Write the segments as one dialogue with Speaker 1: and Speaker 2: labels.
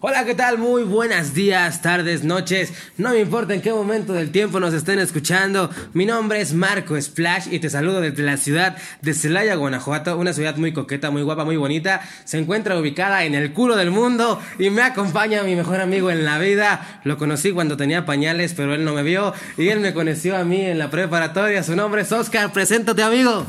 Speaker 1: Hola, ¿qué tal? Muy buenos días, tardes, noches. No me importa en qué momento del tiempo nos estén escuchando. Mi nombre es Marco Splash y te saludo desde la ciudad de Celaya, Guanajuato. Una ciudad muy coqueta, muy guapa, muy bonita. Se encuentra ubicada en el culo del mundo y me acompaña mi mejor amigo en la vida. Lo conocí cuando tenía pañales, pero él no me vio y él me conoció a mí en la preparatoria. Su nombre es Oscar. Preséntate, amigo.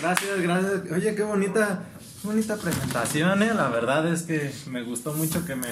Speaker 2: Gracias, gracias. Oye, qué bonita bonita presentación, ¿eh? La verdad es que me gustó mucho que me,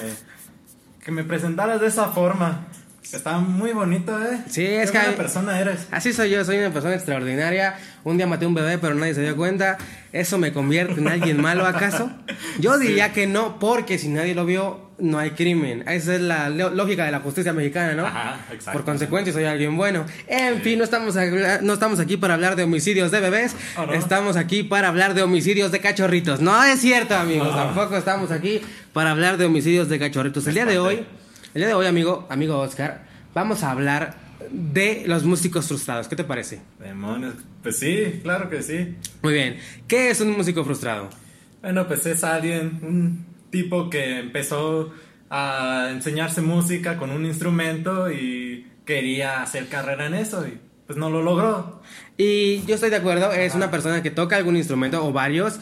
Speaker 2: que me presentaras de esa forma. Está muy bonito, ¿eh?
Speaker 1: Sí, es
Speaker 2: Qué
Speaker 1: que...
Speaker 2: buena persona eres.
Speaker 1: Así soy yo, soy una persona extraordinaria. Un día maté un bebé, pero nadie se dio cuenta. ¿Eso me convierte en alguien malo acaso? Yo diría que no, porque si nadie lo vio, no hay crimen. Esa es la lógica de la justicia mexicana, ¿no?
Speaker 2: Ajá, exacto.
Speaker 1: Por consecuencia, soy alguien bueno. En fin, no estamos, no estamos aquí para hablar de homicidios de bebés.
Speaker 2: ¿Oh, no?
Speaker 1: Estamos aquí para hablar de homicidios de cachorritos. No es cierto, amigos. Tampoco estamos aquí para hablar de homicidios de cachorritos. El día de hoy, el día de hoy, amigo, amigo Oscar, vamos a hablar de los músicos frustrados. ¿Qué te parece?
Speaker 2: Demonios. Pues sí, claro que sí.
Speaker 1: Muy bien. ¿Qué es un músico frustrado?
Speaker 2: Bueno, pues es alguien, un tipo que empezó a enseñarse música con un instrumento y quería hacer carrera en eso y pues no lo logró.
Speaker 1: Y yo estoy de acuerdo, es una persona que toca algún instrumento o varios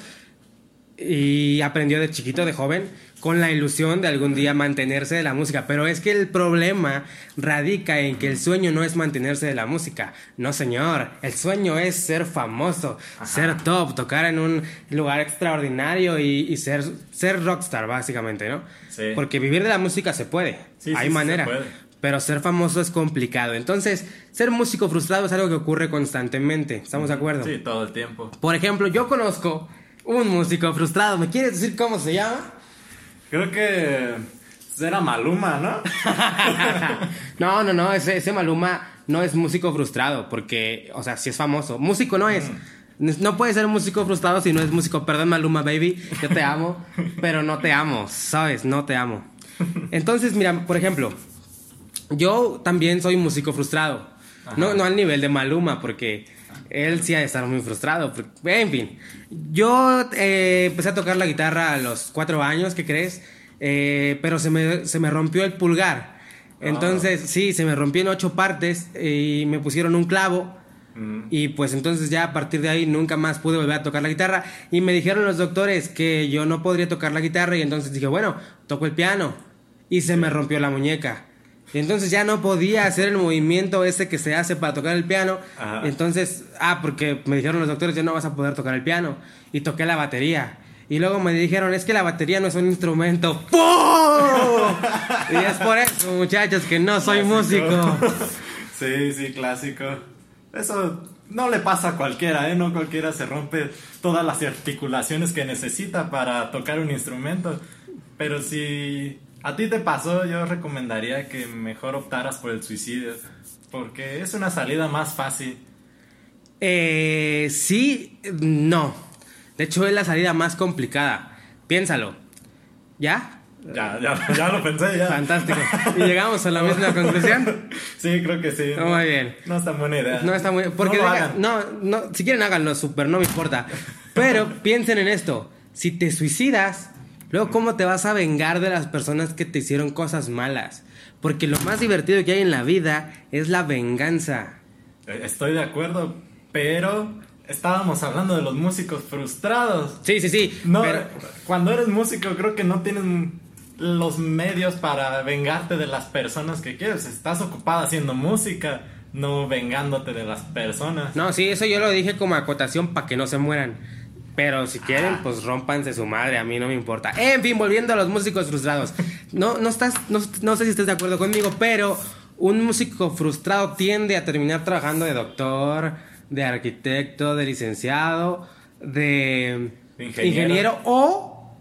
Speaker 1: y aprendió de chiquito, de joven, con la ilusión de algún día mantenerse de la música. Pero es que el problema radica en que el sueño no es mantenerse de la música. No, señor. El sueño es ser famoso, ser top, tocar en un lugar extraordinario y, y ser, ser rockstar, básicamente, ¿no?
Speaker 2: Sí.
Speaker 1: Porque vivir de la música se puede.
Speaker 2: Sí,
Speaker 1: Hay
Speaker 2: sí, sí,
Speaker 1: manera.
Speaker 2: se puede.
Speaker 1: Pero ser famoso es complicado. Entonces, ser músico frustrado es algo que ocurre constantemente. ¿Estamos de acuerdo?
Speaker 2: Sí, todo el tiempo.
Speaker 1: Por ejemplo, yo conozco un músico frustrado. ¿Me quieres decir cómo se llama?
Speaker 2: Creo que era Maluma, ¿no?
Speaker 1: no, no, no. Ese, ese Maluma no es músico frustrado. Porque, o sea, si es famoso. Músico no es. No puede ser músico frustrado si no es músico. Perdón, Maluma, baby. Yo te amo. pero no te amo. ¿Sabes? No te amo. Entonces, mira, por ejemplo. Yo también soy músico frustrado. No, no al nivel de Maluma, porque él sí ha de estar muy frustrado. porque- en fin, yo eh, empecé a tocar la guitarra a los cuatro años, ¿qué crees? Eh, pero se me, se me rompió el pulgar. Entonces, sí, se me rompió en ocho partes y me pusieron un clavo. Y pues entonces ya a partir de ahí nunca más pude volver a tocar la guitarra. Y me dijeron los doctores que yo no podría tocar la guitarra. Y entonces dije, bueno, toco el piano. Y se me rompió la muñeca. Y entonces ya no podía hacer el movimiento ese que se hace para tocar el piano.
Speaker 2: Ajá.
Speaker 1: Entonces, ah, porque me dijeron los doctores, ya no vas a poder tocar el piano. Y toqué la batería. Y luego me dijeron, es que la batería no es un instrumento. ¡Pum! y es por eso, muchachos, que no soy
Speaker 2: Clásico.
Speaker 1: músico.
Speaker 2: sí, sí, clásico. Eso no le pasa a cualquiera, ¿eh? No cualquiera se rompe todas las articulaciones que necesita para tocar un instrumento. Pero si a ti te pasó, yo recomendaría que mejor optaras por el suicidio. Porque es una salida más fácil.
Speaker 1: Eh, sí, no. De hecho, es la salida más complicada. Piénsalo. ¿Ya?
Speaker 2: Ya, ya, ya lo pensé, ya.
Speaker 1: Fantástico. ¿Y llegamos a la misma conclusión?
Speaker 2: Sí, creo que sí.
Speaker 1: Muy bien.
Speaker 2: No es tan buena idea.
Speaker 1: No está muy... Porque
Speaker 2: No
Speaker 1: deja- no, no, si quieren háganlo, súper, no me importa. Pero piensen en esto. Si te suicidas, luego cómo te vas a vengar de las personas que te hicieron cosas malas. Porque lo más divertido que hay en la vida es la venganza.
Speaker 2: Eh, Estoy de acuerdo, pero estábamos hablando de los músicos frustrados.
Speaker 1: Sí, sí, sí.
Speaker 2: No,
Speaker 1: pero-
Speaker 2: cuando eres músico creo que no tienes los medios para vengarte de las personas que quieres. Estás ocupada haciendo música, no vengándote de las personas.
Speaker 1: No, sí, eso yo lo dije como acotación para que no se mueran. Pero si quieren,
Speaker 2: Ah.
Speaker 1: pues rompanse su madre, a mí no me importa. En fin, volviendo a los músicos frustrados. No, no estás, no, no sé si estás de acuerdo conmigo, pero un músico frustrado tiende a terminar trabajando de doctor, de arquitecto, de licenciado, de
Speaker 2: Ingeniero.
Speaker 1: ingeniero o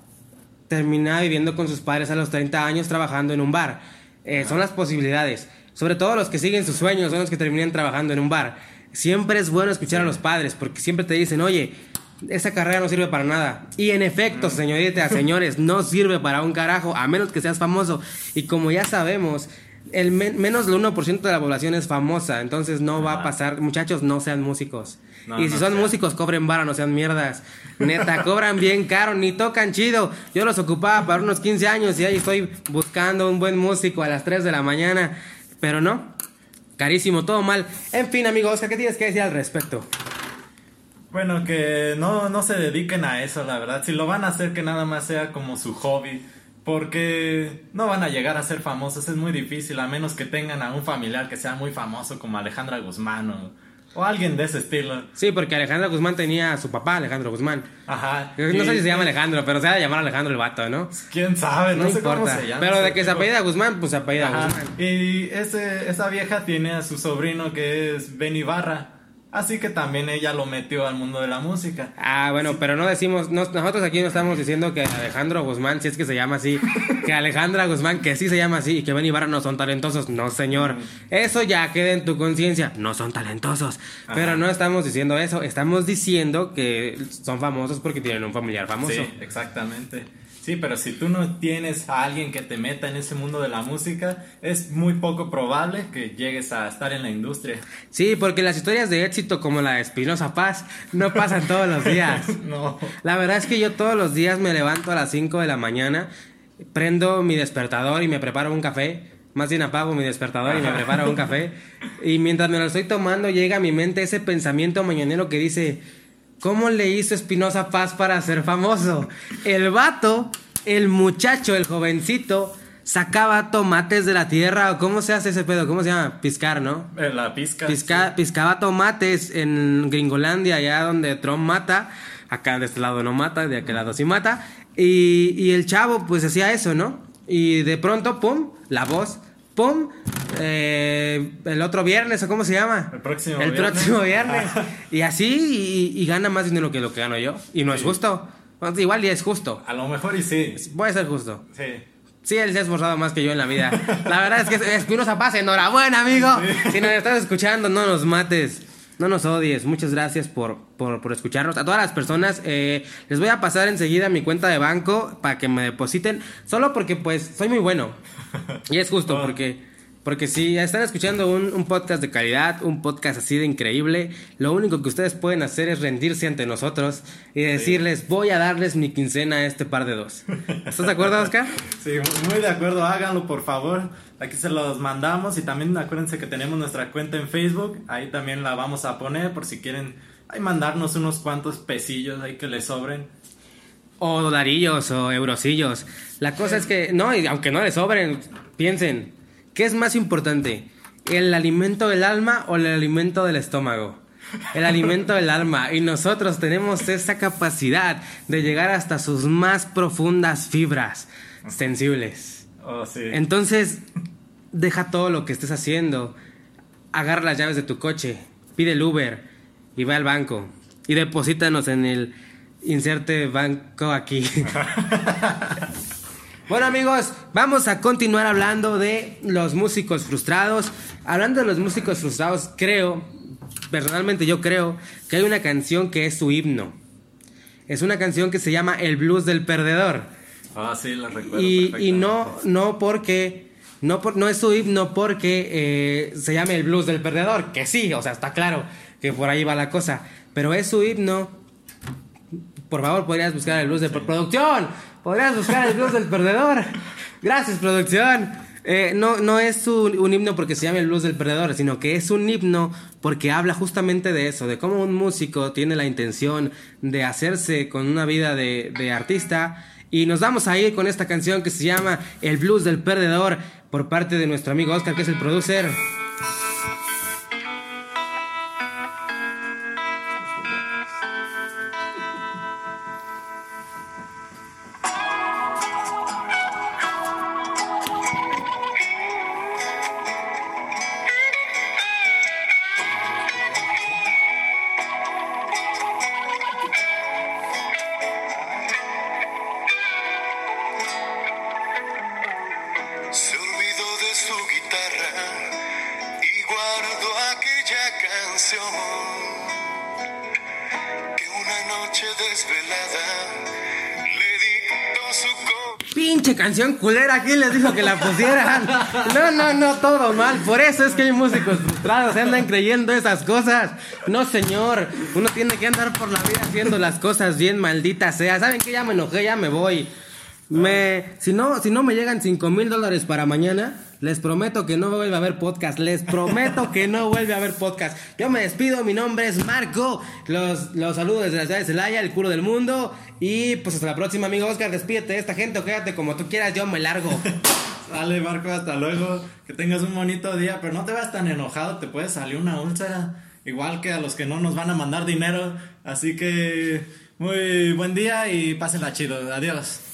Speaker 1: termina viviendo con sus padres a los 30 años trabajando en un bar. Eh, son las posibilidades. Sobre todo los que siguen sus sueños son los que terminan trabajando en un bar. Siempre es bueno escuchar a los padres porque siempre te dicen, oye, esa carrera no sirve para nada. Y en efecto, señoritas, señores, no sirve para un carajo a menos que seas famoso. Y como ya sabemos, el men- menos del 1% de la población es famosa, entonces no va a pasar. Muchachos, no sean músicos.
Speaker 2: No,
Speaker 1: y si
Speaker 2: no
Speaker 1: son músicos, cobren vara, no sean mierdas. Neta, cobran bien caro, ni tocan chido. Yo los ocupaba para unos 15 años y ahí estoy buscando un buen músico a las 3 de la mañana. Pero no, carísimo, todo mal. En fin, amigo Oscar, ¿qué tienes que decir al respecto?
Speaker 2: Bueno, que no, no se dediquen a eso, la verdad. Si lo van a hacer, que nada más sea como su hobby. Porque no van a llegar a ser famosos, es muy difícil, a menos que tengan a un familiar que sea muy famoso como Alejandra Guzmán o, o alguien de ese estilo.
Speaker 1: Sí, porque Alejandro Guzmán tenía a su papá, Alejandro Guzmán.
Speaker 2: Ajá.
Speaker 1: No sé si se llama Alejandro, pero se va a llamar Alejandro el vato, ¿no?
Speaker 2: ¿Quién sabe? No,
Speaker 1: No,
Speaker 2: sé
Speaker 1: importa.
Speaker 2: cómo se llama.
Speaker 1: pero de que se
Speaker 2: tipo.
Speaker 1: apellida Guzmán, pues se apellida
Speaker 2: Ajá.
Speaker 1: Guzmán.
Speaker 2: Y ese, esa vieja tiene a su sobrino que es Ben Ibarra. Así que también ella lo metió al mundo de la música.
Speaker 1: Ah, bueno, pero no decimos, no- nosotros aquí no estamos diciendo que Alejandro Guzmán, si es que se llama así, que Alejandra Guzmán, que sí se llama así, y que Ben Ibarra no son talentosos. No, señor. Eso ya queda en tu conciencia. No son talentosos. Pero no estamos diciendo eso. Estamos diciendo que son famosos porque tienen un familiar famoso.
Speaker 2: Sí, exactamente. Sí, pero si tú no tienes a alguien que te meta en ese mundo de la música, es muy poco probable que llegues a estar en la industria.
Speaker 1: Sí, porque las historias de éxito como la de Espinosa Paz no pasan todos los días.
Speaker 2: no.
Speaker 1: La verdad es que yo todos los días me levanto a las 5 de la mañana, prendo mi despertador y me preparo un café. Más bien apago mi despertador y me preparo un café. Y mientras me lo estoy tomando, llega a mi mente ese pensamiento mañanero que dice: ¿Cómo le hizo Espinosa Paz para ser famoso? El vato, el muchacho, el jovencito, sacaba tomates de la tierra. ¿O cómo se hace ese pedo? ¿Cómo se llama? Piscar, ¿no?
Speaker 2: La pizca.
Speaker 1: Pisca- piscaba tomates en Gringolandia, allá donde Trump mata. Acá de este lado no mata, de aquel lado sí mata. Y, y el chavo pues hacía eso, ¿no? Y de pronto, ¡pum! La voz, ¡pum! Eh, el otro viernes, ¿o cómo se llama?
Speaker 2: El próximo
Speaker 1: El
Speaker 2: viernes.
Speaker 1: próximo viernes. y así, y, y gana más dinero que lo que gano yo. Y no es justo. Igual ya es justo.
Speaker 2: A lo mejor y sí.
Speaker 1: Puede ser justo.
Speaker 2: Sí.
Speaker 1: Sí, él se ha esforzado más que yo en la vida. La verdad es que Espinosa Paz, enhorabuena, amigo. Si nos estás escuchando, no nos mates. No nos odies. Muchas gracias por, por, por escucharnos. A todas las personas, eh, les voy a pasar enseguida mi cuenta de banco para que me depositen. Solo porque, pues, soy muy bueno. Y es justo,
Speaker 2: Oh.
Speaker 1: porque... Porque si están escuchando un, un podcast de calidad, un podcast así de increíble, lo único que ustedes pueden hacer es rendirse ante nosotros y decirles, voy a darles mi quincena a este par de dos. ¿Estás de acuerdo, Oscar?
Speaker 2: Sí, muy de acuerdo, háganlo por favor. Aquí se los mandamos y también acuérdense que tenemos nuestra cuenta en Facebook. Ahí también la vamos a poner por si quieren ahí mandarnos unos cuantos pesillos ahí que les sobren.
Speaker 1: O dolarillos o eurosillos. La cosa es que, no, y aunque no les sobren, piensen, ¿qué es más importante? ¿El alimento del alma o el alimento del estómago? El alimento del alma. Y nosotros tenemos esa capacidad de llegar hasta sus más profundas fibras sensibles.
Speaker 2: Oh, sí.
Speaker 1: Entonces, deja todo lo que estés haciendo. Agarra las llaves de tu coche, pide el Uber y ve al banco. Y deposítanos en el inserte banco aquí. bueno amigos, vamos a continuar hablando de los músicos frustrados. Hablando de los músicos frustrados, creo, personalmente yo creo, que hay una canción que es su himno. Es una canción que se llama El Blues del Perdedor.
Speaker 2: Ah, sí, la recuerdo.
Speaker 1: Y, no, no porque. No, por, no es su himno porque eh, se llame el blues del perdedor. Que sí, o sea, está claro que por ahí va la cosa. Pero es su himno. Por favor, podrías buscar el blues del producción. Podrías buscar el blues del perdedor. Gracias, producción. Eh, no, no es un himno porque se llama el blues del perdedor, sino que es un himno porque habla justamente de eso, de cómo un músico tiene la intención de hacerse con una vida de, de artista. Y nos vamos a ir con esta canción que se llama El blues del perdedor por parte de nuestro amigo Oscar, que es el producer. Pinche canción culera, ¿quién les dijo que la pusieran? No, no, no, todo mal. Por eso es que hay músicos frustrados, se andan creyendo esas cosas. No, señor, uno tiene que andar por la vida haciendo las cosas bien malditas sea. ¿Saben qué? Ya me enojé, ya me voy. Me, si no, si no me llegan 5 mil dólares para mañana, les prometo que no vuelve a haber podcast. Les prometo que no vuelve a haber podcast. Yo me despido, mi nombre es Marco. Los, los saludo desde la ciudad de Celaya, el culo del mundo. Y pues hasta la próxima, amigo Oscar. Despídete de esta gente o quédate como tú quieras, yo me largo.
Speaker 2: Dale, Marco, hasta luego. Que tengas un bonito día, pero no te veas tan enojado, te puede salir una úlcera. Igual que a los que no nos van a mandar dinero. Así que muy buen día y pásenla chido. Adiós.